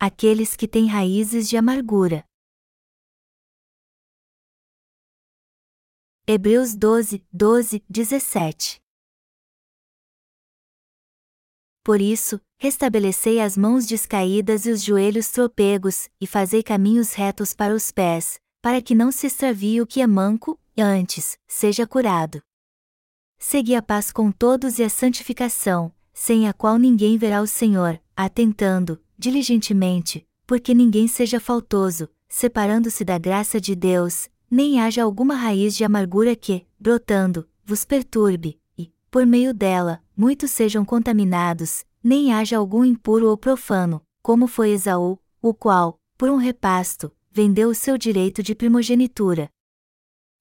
aqueles que têm raízes de amargura. Hebreus 12, 12, 17 Por isso, restabelecei as mãos descaídas e os joelhos tropegos, e fazei caminhos retos para os pés, para que não se extravie o que é manco, e antes, seja curado. Segui a paz com todos e a santificação, sem a qual ninguém verá o Senhor, atentando, diligentemente, porque ninguém seja faltoso, separando-se da graça de Deus, nem haja alguma raiz de amargura que, brotando, vos perturbe, e, por meio dela, muitos sejam contaminados, nem haja algum impuro ou profano, como foi Esaú, o qual, por um repasto, vendeu o seu direito de primogenitura.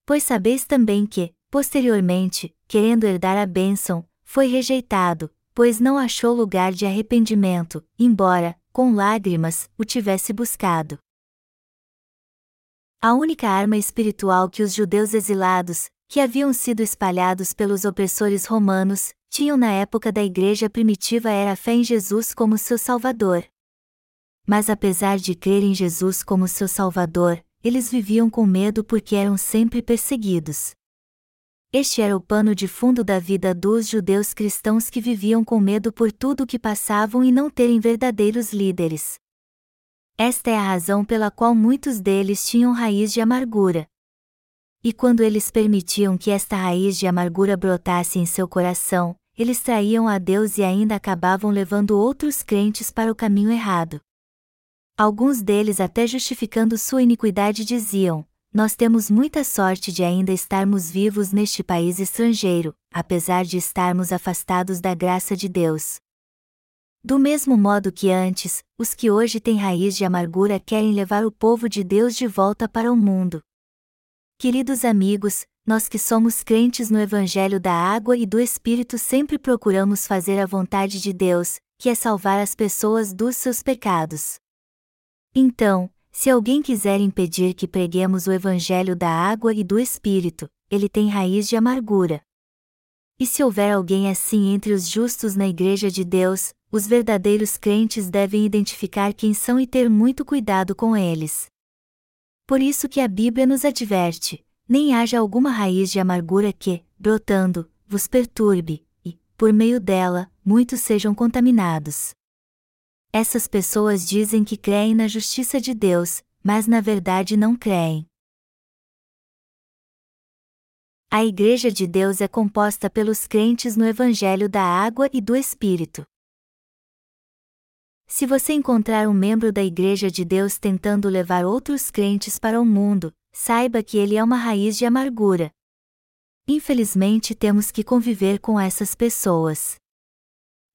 Pois sabeis também que, posteriormente, querendo herdar a bênção, foi rejeitado, pois não achou lugar de arrependimento, embora, com lágrimas, o tivesse buscado. A única arma espiritual que os judeus exilados, que haviam sido espalhados pelos opressores romanos, tinham na época da igreja primitiva era a fé em Jesus como seu Salvador. Mas apesar de crer em Jesus como seu Salvador, eles viviam com medo porque eram sempre perseguidos. Este era o pano de fundo da vida dos judeus cristãos que viviam com medo por tudo o que passavam e não terem verdadeiros líderes. Esta é a razão pela qual muitos deles tinham raiz de amargura. E quando eles permitiam que esta raiz de amargura brotasse em seu coração, eles traíam a Deus e ainda acabavam levando outros crentes para o caminho errado. Alguns deles, até justificando sua iniquidade, diziam: Nós temos muita sorte de ainda estarmos vivos neste país estrangeiro, apesar de estarmos afastados da graça de Deus. Do mesmo modo que antes, os que hoje têm raiz de amargura querem levar o povo de Deus de volta para o mundo. Queridos amigos, nós que somos crentes no Evangelho da Água e do Espírito sempre procuramos fazer a vontade de Deus, que é salvar as pessoas dos seus pecados. Então, se alguém quiser impedir que preguemos o Evangelho da Água e do Espírito, ele tem raiz de amargura. E se houver alguém assim entre os justos na Igreja de Deus, os verdadeiros crentes devem identificar quem são e ter muito cuidado com eles. Por isso que a Bíblia nos adverte: nem haja alguma raiz de amargura que, brotando, vos perturbe, e, por meio dela, muitos sejam contaminados. Essas pessoas dizem que creem na justiça de Deus, mas na verdade não creem. A Igreja de Deus é composta pelos crentes no Evangelho da Água e do Espírito. Se você encontrar um membro da Igreja de Deus tentando levar outros crentes para o mundo, saiba que ele é uma raiz de amargura. Infelizmente temos que conviver com essas pessoas.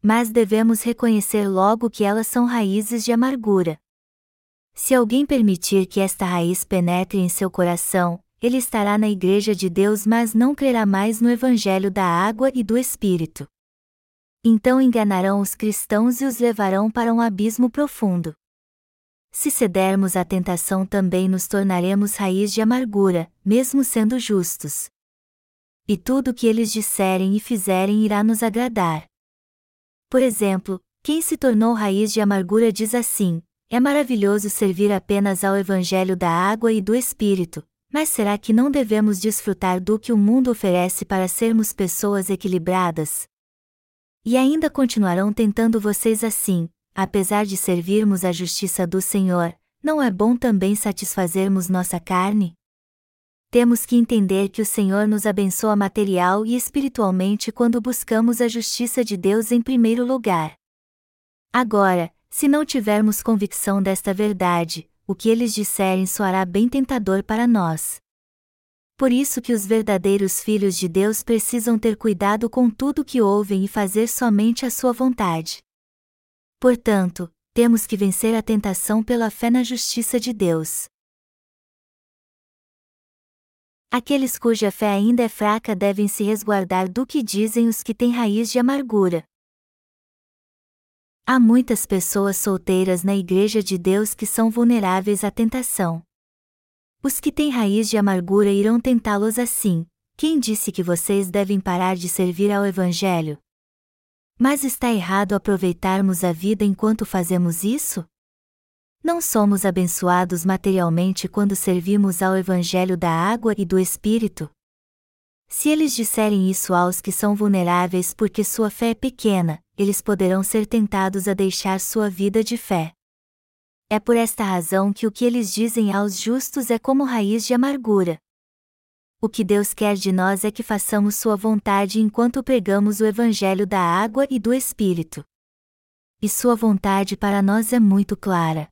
Mas devemos reconhecer logo que elas são raízes de amargura. Se alguém permitir que esta raiz penetre em seu coração, ele estará na Igreja de Deus, mas não crerá mais no Evangelho da água e do Espírito. Então enganarão os cristãos e os levarão para um abismo profundo. Se cedermos à tentação também nos tornaremos raiz de amargura, mesmo sendo justos. E tudo o que eles disserem e fizerem irá nos agradar. Por exemplo, quem se tornou raiz de amargura diz assim: É maravilhoso servir apenas ao Evangelho da água e do Espírito, mas será que não devemos desfrutar do que o mundo oferece para sermos pessoas equilibradas? E ainda continuarão tentando vocês assim, apesar de servirmos a justiça do Senhor, não é bom também satisfazermos nossa carne? Temos que entender que o Senhor nos abençoa material e espiritualmente quando buscamos a justiça de Deus em primeiro lugar. Agora, se não tivermos convicção desta verdade, o que eles disserem soará bem tentador para nós. Por isso que os verdadeiros filhos de Deus precisam ter cuidado com tudo que ouvem e fazer somente a sua vontade. Portanto, temos que vencer a tentação pela fé na justiça de Deus. Aqueles cuja fé ainda é fraca devem se resguardar do que dizem os que têm raiz de amargura. Há muitas pessoas solteiras na Igreja de Deus que são vulneráveis à tentação. Os que têm raiz de amargura irão tentá-los assim. Quem disse que vocês devem parar de servir ao Evangelho? Mas está errado aproveitarmos a vida enquanto fazemos isso? Não somos abençoados materialmente quando servimos ao Evangelho da água e do Espírito? Se eles disserem isso aos que são vulneráveis porque sua fé é pequena, eles poderão ser tentados a deixar sua vida de fé. É por esta razão que o que eles dizem aos justos é como raiz de amargura. O que Deus quer de nós é que façamos Sua vontade enquanto pregamos o Evangelho da água e do Espírito. E Sua vontade para nós é muito clara.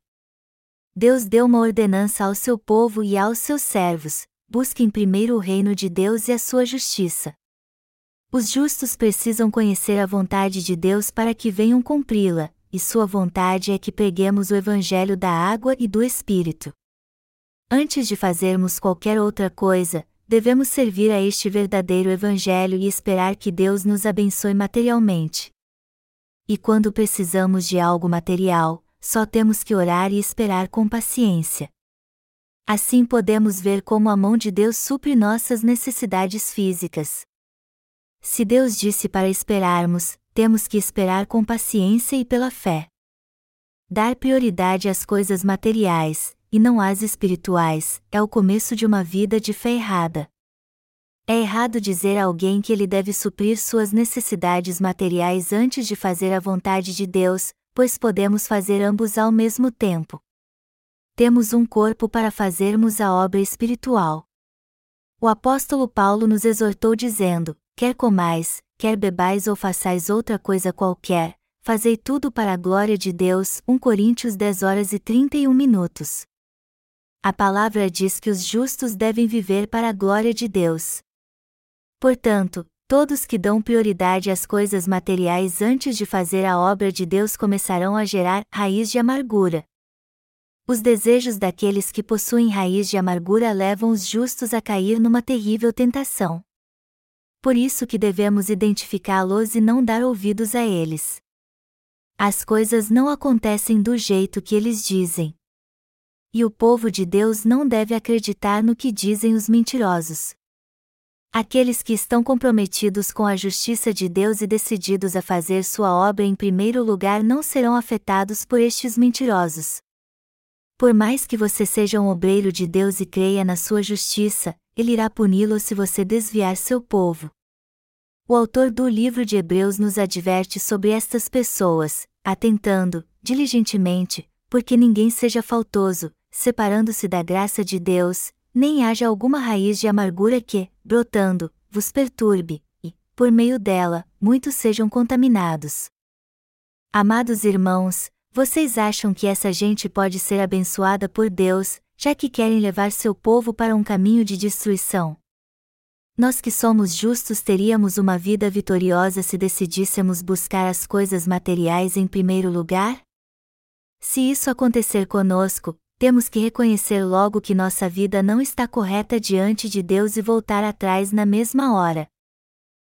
Deus deu uma ordenança ao seu povo e aos seus servos: busquem primeiro o reino de Deus e a sua justiça. Os justos precisam conhecer a vontade de Deus para que venham cumpri-la, e sua vontade é que preguemos o Evangelho da água e do Espírito. Antes de fazermos qualquer outra coisa, devemos servir a este verdadeiro Evangelho e esperar que Deus nos abençoe materialmente. E quando precisamos de algo material, só temos que orar e esperar com paciência. Assim podemos ver como a mão de Deus supre nossas necessidades físicas. Se Deus disse para esperarmos, temos que esperar com paciência e pela fé. Dar prioridade às coisas materiais, e não às espirituais, é o começo de uma vida de fé errada. É errado dizer a alguém que ele deve suprir suas necessidades materiais antes de fazer a vontade de Deus, pois podemos fazer ambos ao mesmo tempo. Temos um corpo para fazermos a obra espiritual. O apóstolo Paulo nos exortou dizendo: quer comais, quer bebais ou façais outra coisa qualquer, fazei tudo para a glória de Deus. 1 Coríntios 10 horas e 31 minutos. A palavra diz que os justos devem viver para a glória de Deus. Portanto, Todos que dão prioridade às coisas materiais antes de fazer a obra de Deus começarão a gerar raiz de amargura. Os desejos daqueles que possuem raiz de amargura levam os justos a cair numa terrível tentação. Por isso que devemos identificá-los e não dar ouvidos a eles. As coisas não acontecem do jeito que eles dizem. E o povo de Deus não deve acreditar no que dizem os mentirosos. Aqueles que estão comprometidos com a justiça de Deus e decididos a fazer sua obra em primeiro lugar não serão afetados por estes mentirosos. Por mais que você seja um obreiro de Deus e creia na sua justiça, ele irá puni-lo se você desviar seu povo. O autor do livro de Hebreus nos adverte sobre estas pessoas, atentando, diligentemente, porque ninguém seja faltoso, separando-se da graça de Deus, nem haja alguma raiz de amargura que, brotando, vos perturbe, e, por meio dela, muitos sejam contaminados. Amados irmãos, vocês acham que essa gente pode ser abençoada por Deus, já que querem levar seu povo para um caminho de destruição? Nós que somos justos teríamos uma vida vitoriosa se decidíssemos buscar as coisas materiais em primeiro lugar? Se isso acontecer conosco, temos que reconhecer logo que nossa vida não está correta diante de Deus e voltar atrás na mesma hora.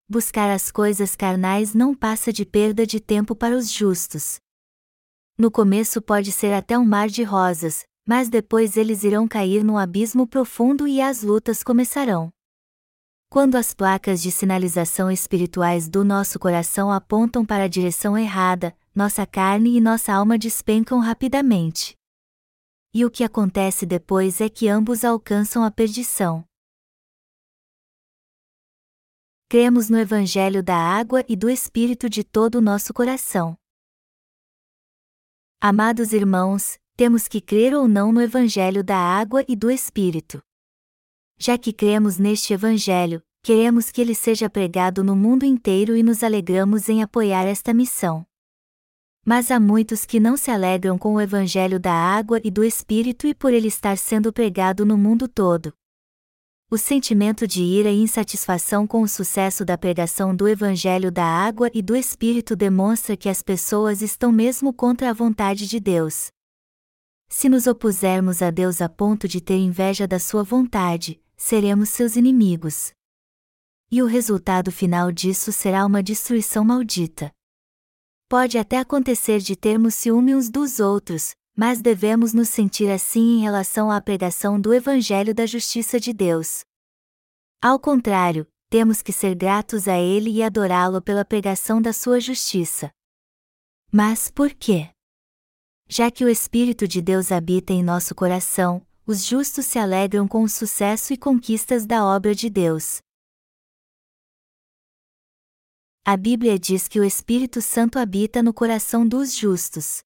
Buscar as coisas carnais não passa de perda de tempo para os justos. No começo pode ser até um mar de rosas, mas depois eles irão cair num abismo profundo e as lutas começarão. Quando as placas de sinalização espirituais do nosso coração apontam para a direção errada, nossa carne e nossa alma despencam rapidamente e o que acontece depois é que ambos alcançam a perdição. Cremos no Evangelho da água e do Espírito de todo o nosso coração. Amados irmãos, temos que crer ou não no Evangelho da água e do Espírito. Já que cremos neste Evangelho, queremos que ele seja pregado no mundo inteiro e nos alegramos em apoiar esta missão. Mas há muitos que não se alegram com o evangelho da água e do Espírito e por ele estar sendo pregado no mundo todo. O sentimento de ira e insatisfação com o sucesso da pregação do Evangelho da Água e do Espírito demonstra que as pessoas estão mesmo contra a vontade de Deus. Se nos opusermos a Deus a ponto de ter inveja da Sua vontade, seremos seus inimigos. E o resultado final disso será uma destruição maldita. Pode até acontecer de termos ciúme uns dos outros, mas devemos nos sentir assim em relação à pregação do Evangelho da Justiça de Deus. Ao contrário, temos que ser gratos a Ele e adorá-lo pela pregação da sua justiça. Mas por quê? Já que o Espírito de Deus habita em nosso coração, os justos se alegram com o sucesso e conquistas da obra de Deus. A Bíblia diz que o Espírito Santo habita no coração dos justos.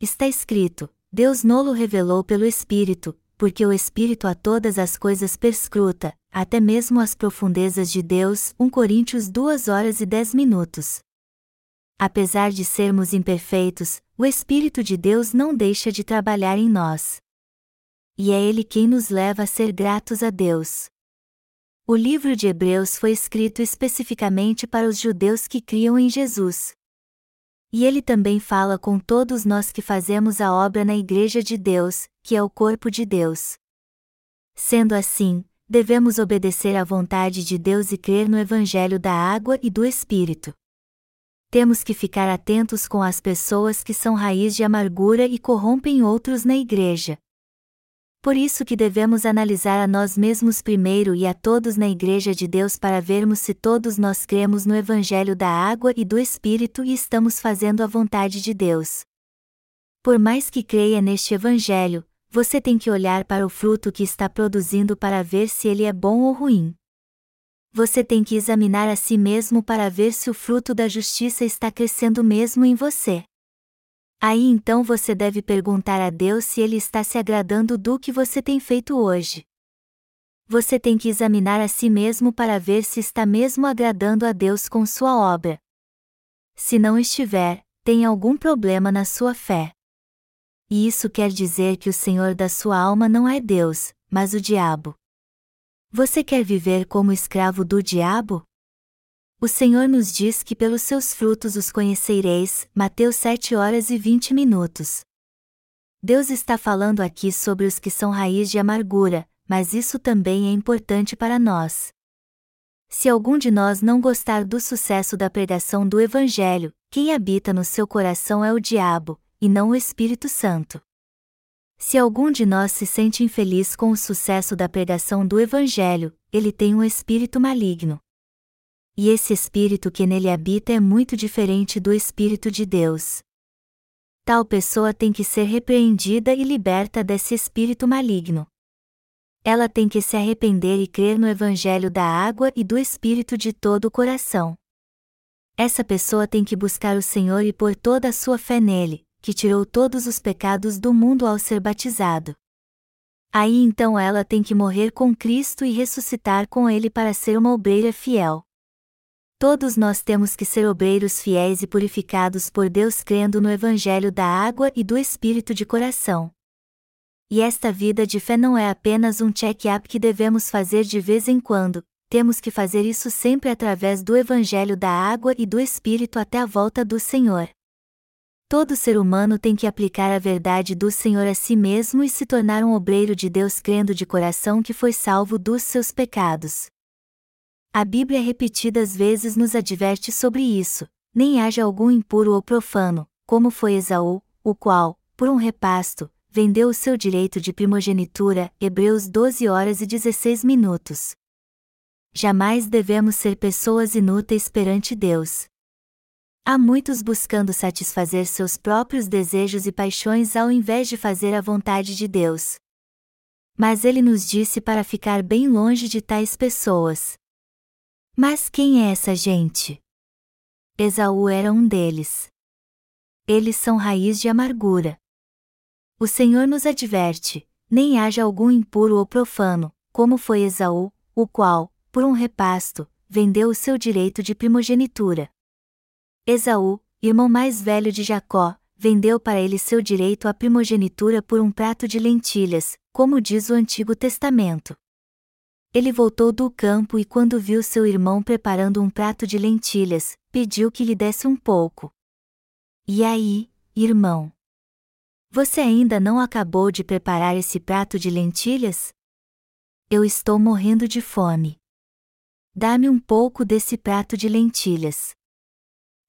Está escrito: Deus nolo revelou pelo Espírito, porque o Espírito a todas as coisas perscruta, até mesmo as profundezas de Deus. 1 Coríntios 2 horas e 10 minutos. Apesar de sermos imperfeitos, o Espírito de Deus não deixa de trabalhar em nós. E é Ele quem nos leva a ser gratos a Deus. O livro de Hebreus foi escrito especificamente para os judeus que criam em Jesus. E ele também fala com todos nós que fazemos a obra na Igreja de Deus, que é o corpo de Deus. Sendo assim, devemos obedecer à vontade de Deus e crer no Evangelho da água e do Espírito temos que ficar atentos com as pessoas que são raiz de amargura e corrompem outros na igreja. Por isso que devemos analisar a nós mesmos primeiro e a todos na igreja de Deus para vermos se todos nós cremos no evangelho da água e do espírito e estamos fazendo a vontade de Deus. Por mais que creia neste evangelho, você tem que olhar para o fruto que está produzindo para ver se ele é bom ou ruim você tem que examinar a si mesmo para ver se o fruto da justiça está crescendo mesmo em você. Aí então você deve perguntar a Deus se Ele está se agradando do que você tem feito hoje. Você tem que examinar a si mesmo para ver se está mesmo agradando a Deus com sua obra. Se não estiver, tem algum problema na sua fé. E isso quer dizer que o Senhor da sua alma não é Deus, mas o diabo. Você quer viver como escravo do diabo? O Senhor nos diz que pelos seus frutos os conhecereis. Mateus 7 horas e 20 minutos. Deus está falando aqui sobre os que são raiz de amargura, mas isso também é importante para nós. Se algum de nós não gostar do sucesso da pregação do Evangelho, quem habita no seu coração é o diabo, e não o Espírito Santo. Se algum de nós se sente infeliz com o sucesso da pregação do Evangelho, ele tem um espírito maligno. E esse espírito que nele habita é muito diferente do Espírito de Deus. Tal pessoa tem que ser repreendida e liberta desse espírito maligno. Ela tem que se arrepender e crer no Evangelho da água e do Espírito de todo o coração. Essa pessoa tem que buscar o Senhor e pôr toda a sua fé nele, que tirou todos os pecados do mundo ao ser batizado. Aí então ela tem que morrer com Cristo e ressuscitar com Ele para ser uma obreira fiel. Todos nós temos que ser obreiros fiéis e purificados por Deus crendo no Evangelho da água e do Espírito de coração. E esta vida de fé não é apenas um check-up que devemos fazer de vez em quando, temos que fazer isso sempre através do Evangelho da água e do Espírito até a volta do Senhor. Todo ser humano tem que aplicar a verdade do Senhor a si mesmo e se tornar um obreiro de Deus crendo de coração que foi salvo dos seus pecados. A Bíblia repetidas vezes nos adverte sobre isso: nem haja algum impuro ou profano, como foi Esaú, o qual, por um repasto, vendeu o seu direito de primogenitura. Hebreus 12 horas e 16 minutos. Jamais devemos ser pessoas inúteis perante Deus. Há muitos buscando satisfazer seus próprios desejos e paixões ao invés de fazer a vontade de Deus. Mas ele nos disse para ficar bem longe de tais pessoas. Mas quem é essa gente? Esaú era um deles. Eles são raiz de amargura. O Senhor nos adverte: nem haja algum impuro ou profano, como foi Esaú, o qual, por um repasto, vendeu o seu direito de primogenitura. Esaú, irmão mais velho de Jacó, vendeu para ele seu direito à primogenitura por um prato de lentilhas, como diz o Antigo Testamento. Ele voltou do campo e, quando viu seu irmão preparando um prato de lentilhas, pediu que lhe desse um pouco. E aí, irmão? Você ainda não acabou de preparar esse prato de lentilhas? Eu estou morrendo de fome. Dá-me um pouco desse prato de lentilhas.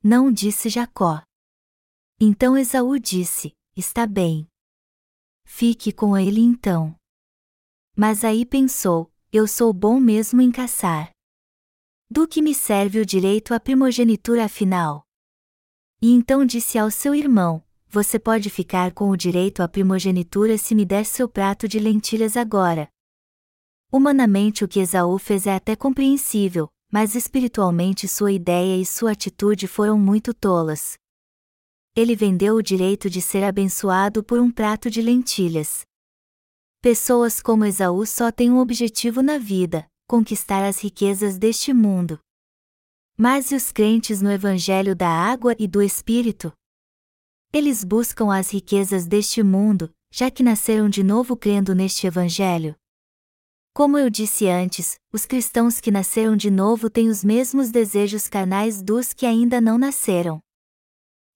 Não disse Jacó. Então Esaú disse: Está bem. Fique com ele então. Mas aí pensou: Eu sou bom mesmo em caçar. Do que me serve o direito à primogenitura afinal? E então disse ao seu irmão: Você pode ficar com o direito à primogenitura se me der seu prato de lentilhas agora. Humanamente o que Esaú fez é até compreensível, mas espiritualmente sua ideia e sua atitude foram muito tolas. Ele vendeu o direito de ser abençoado por um prato de lentilhas. Pessoas como Esaú só têm um objetivo na vida: conquistar as riquezas deste mundo. Mas e os crentes no Evangelho da Água e do Espírito? Eles buscam as riquezas deste mundo, já que nasceram de novo crendo neste Evangelho. Como eu disse antes, os cristãos que nasceram de novo têm os mesmos desejos carnais dos que ainda não nasceram.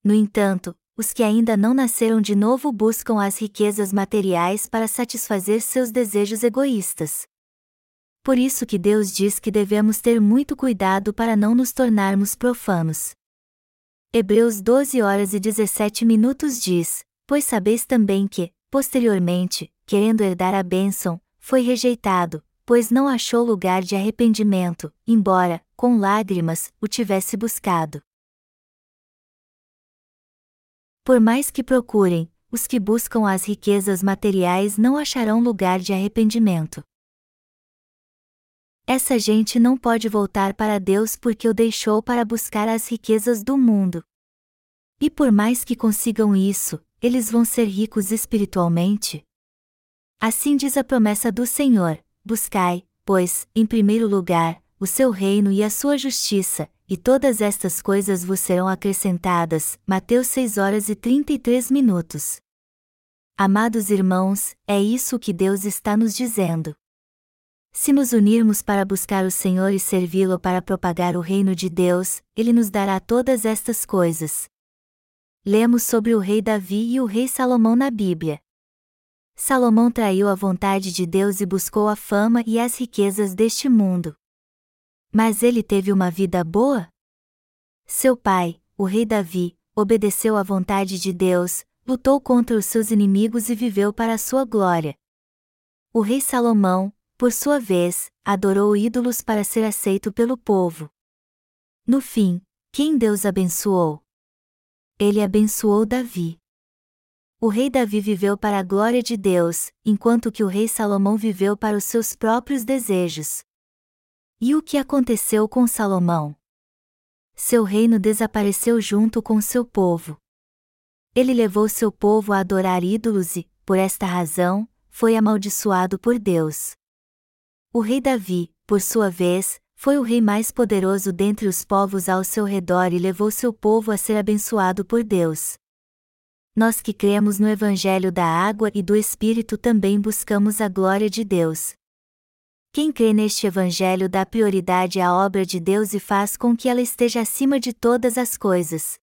No entanto, os que ainda não nasceram de novo buscam as riquezas materiais para satisfazer seus desejos egoístas. Por isso que Deus diz que devemos ter muito cuidado para não nos tornarmos profanos. Hebreus 12 horas e 17 minutos diz: Pois sabeis também que, posteriormente, querendo herdar a bênção, foi rejeitado, pois não achou lugar de arrependimento, embora, com lágrimas, o tivesse buscado. Por mais que procurem, os que buscam as riquezas materiais não acharão lugar de arrependimento. Essa gente não pode voltar para Deus porque o deixou para buscar as riquezas do mundo. E por mais que consigam isso, eles vão ser ricos espiritualmente? Assim diz a promessa do Senhor: Buscai, pois, em primeiro lugar, o seu reino e a sua justiça, e todas estas coisas vos serão acrescentadas. Mateus 6 horas e 33 minutos. Amados irmãos, é isso que Deus está nos dizendo. Se nos unirmos para buscar o Senhor e servi-lo para propagar o reino de Deus, ele nos dará todas estas coisas. Lemos sobre o rei Davi e o rei Salomão na Bíblia. Salomão traiu a vontade de Deus e buscou a fama e as riquezas deste mundo. Mas ele teve uma vida boa? Seu pai, o rei Davi, obedeceu à vontade de Deus, lutou contra os seus inimigos e viveu para a sua glória. O rei Salomão, por sua vez, adorou ídolos para ser aceito pelo povo. No fim, quem Deus abençoou? Ele abençoou Davi. O rei Davi viveu para a glória de Deus, enquanto que o rei Salomão viveu para os seus próprios desejos. E o que aconteceu com Salomão? Seu reino desapareceu junto com seu povo. Ele levou seu povo a adorar ídolos e, por esta razão, foi amaldiçoado por Deus. O rei Davi, por sua vez, foi o rei mais poderoso dentre os povos ao seu redor e levou seu povo a ser abençoado por Deus. Nós que cremos no Evangelho da Água e do Espírito também buscamos a glória de Deus. Quem crê neste Evangelho dá prioridade à obra de Deus e faz com que ela esteja acima de todas as coisas.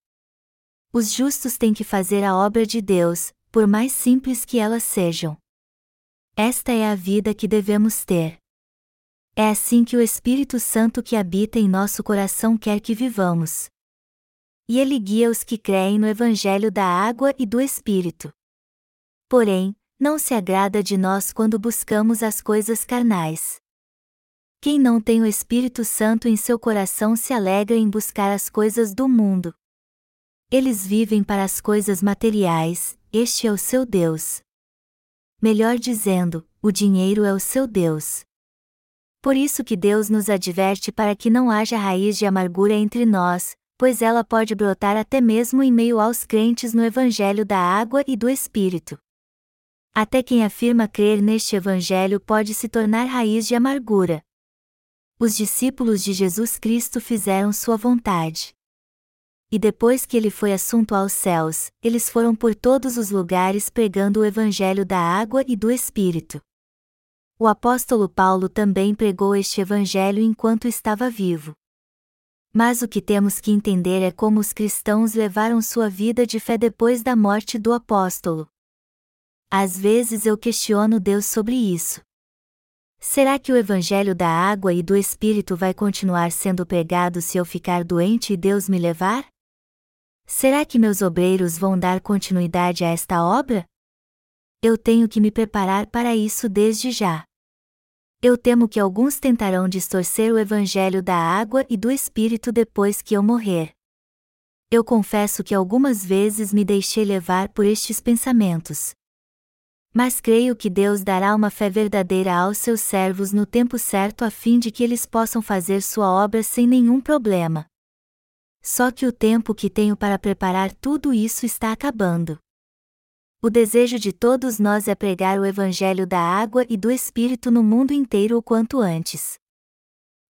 Os justos têm que fazer a obra de Deus, por mais simples que elas sejam. Esta é a vida que devemos ter. É assim que o Espírito Santo que habita em nosso coração quer que vivamos. E ele guia os que creem no Evangelho da água e do Espírito. Porém, não se agrada de nós quando buscamos as coisas carnais. Quem não tem o Espírito Santo em seu coração se alegra em buscar as coisas do mundo. Eles vivem para as coisas materiais, este é o seu Deus. Melhor dizendo, o dinheiro é o seu Deus. Por isso que Deus nos adverte para que não haja raiz de amargura entre nós, pois ela pode brotar até mesmo em meio aos crentes no Evangelho da água e do Espírito. Até quem afirma crer neste Evangelho pode se tornar raiz de amargura. Os discípulos de Jesus Cristo fizeram sua vontade. E depois que ele foi assunto aos céus, eles foram por todos os lugares pregando o Evangelho da água e do Espírito. O apóstolo Paulo também pregou este evangelho enquanto estava vivo. Mas o que temos que entender é como os cristãos levaram sua vida de fé depois da morte do apóstolo. Às vezes eu questiono Deus sobre isso. Será que o evangelho da água e do espírito vai continuar sendo pregado se eu ficar doente e Deus me levar? Será que meus obreiros vão dar continuidade a esta obra? Eu tenho que me preparar para isso desde já. Eu temo que alguns tentarão distorcer o evangelho da água e do espírito depois que eu morrer. Eu confesso que algumas vezes me deixei levar por estes pensamentos. Mas creio que Deus dará uma fé verdadeira aos seus servos no tempo certo a fim de que eles possam fazer sua obra sem nenhum problema. Só que o tempo que tenho para preparar tudo isso está acabando. O desejo de todos nós é pregar o Evangelho da água e do Espírito no mundo inteiro o quanto antes.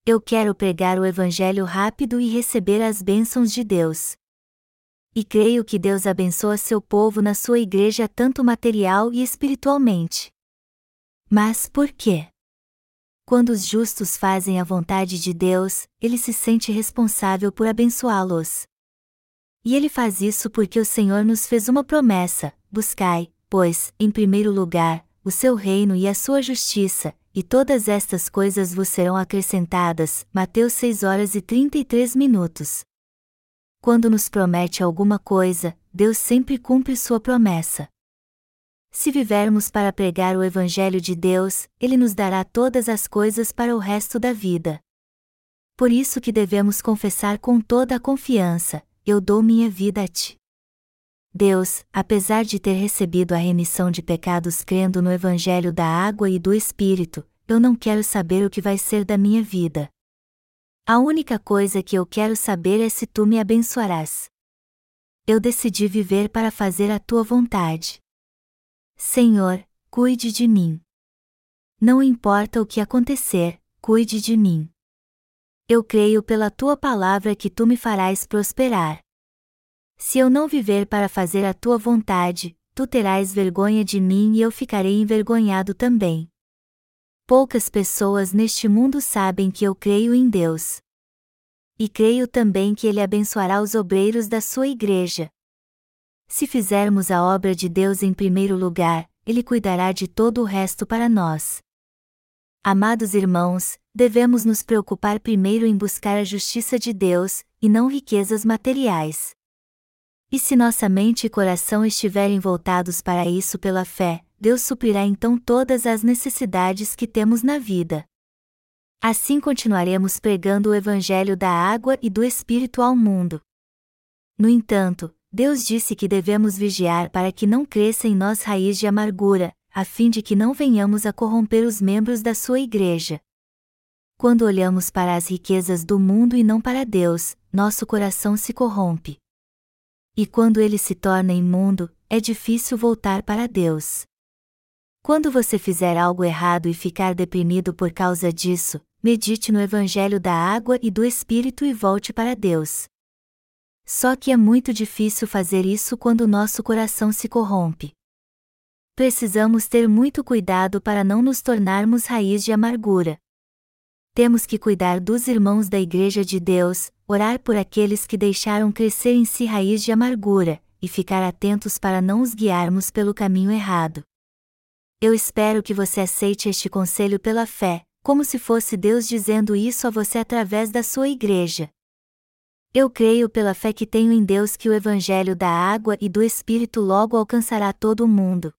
Eu quero pregar o Evangelho rápido e receber as bênçãos de Deus. E creio que Deus abençoa seu povo na sua igreja tanto material e espiritualmente. Mas por quê? Quando os justos fazem a vontade de Deus, ele se sente responsável por abençoá-los. E ele faz isso porque o Senhor nos fez uma promessa: buscai, pois, em primeiro lugar, o seu reino e a sua justiça, e todas estas coisas vos serão acrescentadas. Mateus 6 horas e 33 minutos. Quando nos promete alguma coisa, Deus sempre cumpre sua promessa. Se vivermos para pregar o Evangelho de Deus, Ele nos dará todas as coisas para o resto da vida. Por isso que devemos confessar com toda a confiança: Eu dou minha vida a Ti. Deus, apesar de ter recebido a remissão de pecados crendo no Evangelho da água e do Espírito, eu não quero saber o que vai ser da minha vida. A única coisa que eu quero saber é se tu me abençoarás. Eu decidi viver para fazer a tua vontade. Senhor, cuide de mim. Não importa o que acontecer, cuide de mim. Eu creio pela tua palavra que tu me farás prosperar. Se eu não viver para fazer a tua vontade, tu terás vergonha de mim e eu ficarei envergonhado também. Poucas pessoas neste mundo sabem que eu creio em Deus. E creio também que Ele abençoará os obreiros da sua igreja. Se fizermos a obra de Deus em primeiro lugar, Ele cuidará de todo o resto para nós. Amados irmãos, devemos nos preocupar primeiro em buscar a justiça de Deus, e não riquezas materiais. E se nossa mente e coração estiverem voltados para isso pela fé, Deus suprirá então todas as necessidades que temos na vida. Assim continuaremos pregando o Evangelho da água e do Espírito ao mundo. No entanto, Deus disse que devemos vigiar para que não cresça em nós raiz de amargura, a fim de que não venhamos a corromper os membros da sua igreja. Quando olhamos para as riquezas do mundo e não para Deus, nosso coração se corrompe. E quando ele se torna imundo, é difícil voltar para Deus. Quando você fizer algo errado e ficar deprimido por causa disso, medite no Evangelho da água e do Espírito e volte para Deus. Só que é muito difícil fazer isso quando nosso coração se corrompe. Precisamos ter muito cuidado para não nos tornarmos raiz de amargura. Temos que cuidar dos irmãos da Igreja de Deus, orar por aqueles que deixaram crescer em si raiz de amargura, e ficar atentos para não os guiarmos pelo caminho errado. Eu espero que você aceite este conselho pela fé, como se fosse Deus dizendo isso a você através da sua igreja. Eu creio pela fé que tenho em Deus que o Evangelho da água e do Espírito logo alcançará todo o mundo.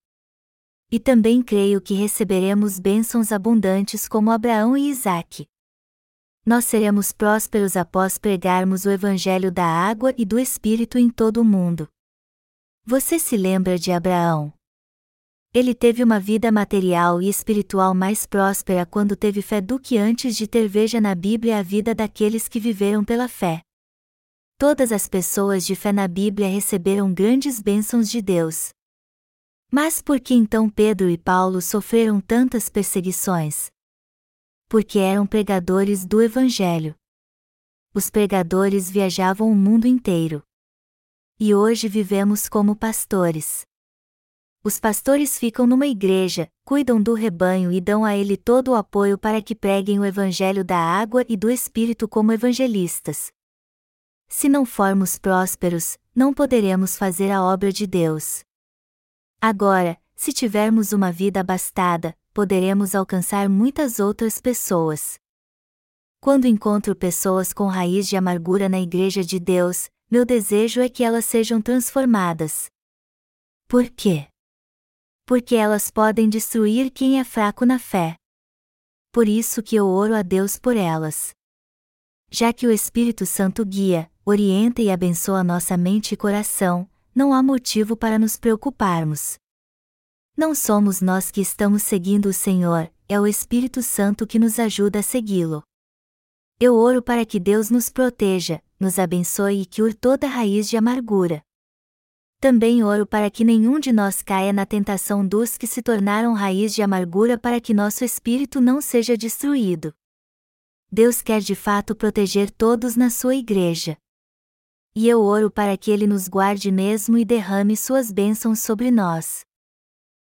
E também creio que receberemos bênçãos abundantes como Abraão e Isaque. Nós seremos prósperos após pregarmos o Evangelho da água e do Espírito em todo o mundo. Você se lembra de Abraão? Ele teve uma vida material e espiritual mais próspera quando teve fé do que antes de ter veja na Bíblia a vida daqueles que viveram pela fé. Todas as pessoas de fé na Bíblia receberam grandes bênçãos de Deus. Mas por que então Pedro e Paulo sofreram tantas perseguições? Porque eram pregadores do Evangelho. Os pregadores viajavam o mundo inteiro. E hoje vivemos como pastores. Os pastores ficam numa igreja, cuidam do rebanho e dão a ele todo o apoio para que preguem o Evangelho da água e do Espírito como evangelistas. Se não formos prósperos, não poderemos fazer a obra de Deus. Agora, se tivermos uma vida abastada, poderemos alcançar muitas outras pessoas. Quando encontro pessoas com raiz de amargura na Igreja de Deus, meu desejo é que elas sejam transformadas. Por quê? Porque elas podem destruir quem é fraco na fé. Por isso que eu oro a Deus por elas. Já que o Espírito Santo guia, orienta e abençoa nossa mente e coração, não há motivo para nos preocuparmos. Não somos nós que estamos seguindo o Senhor, é o Espírito Santo que nos ajuda a segui-lo. Eu oro para que Deus nos proteja, nos abençoe e cure toda raiz de amargura. Também oro para que nenhum de nós caia na tentação dos que se tornaram raiz de amargura para que nosso espírito não seja destruído. Deus quer de fato proteger todos na sua igreja. E eu oro para que Ele nos guarde mesmo e derrame suas bênçãos sobre nós.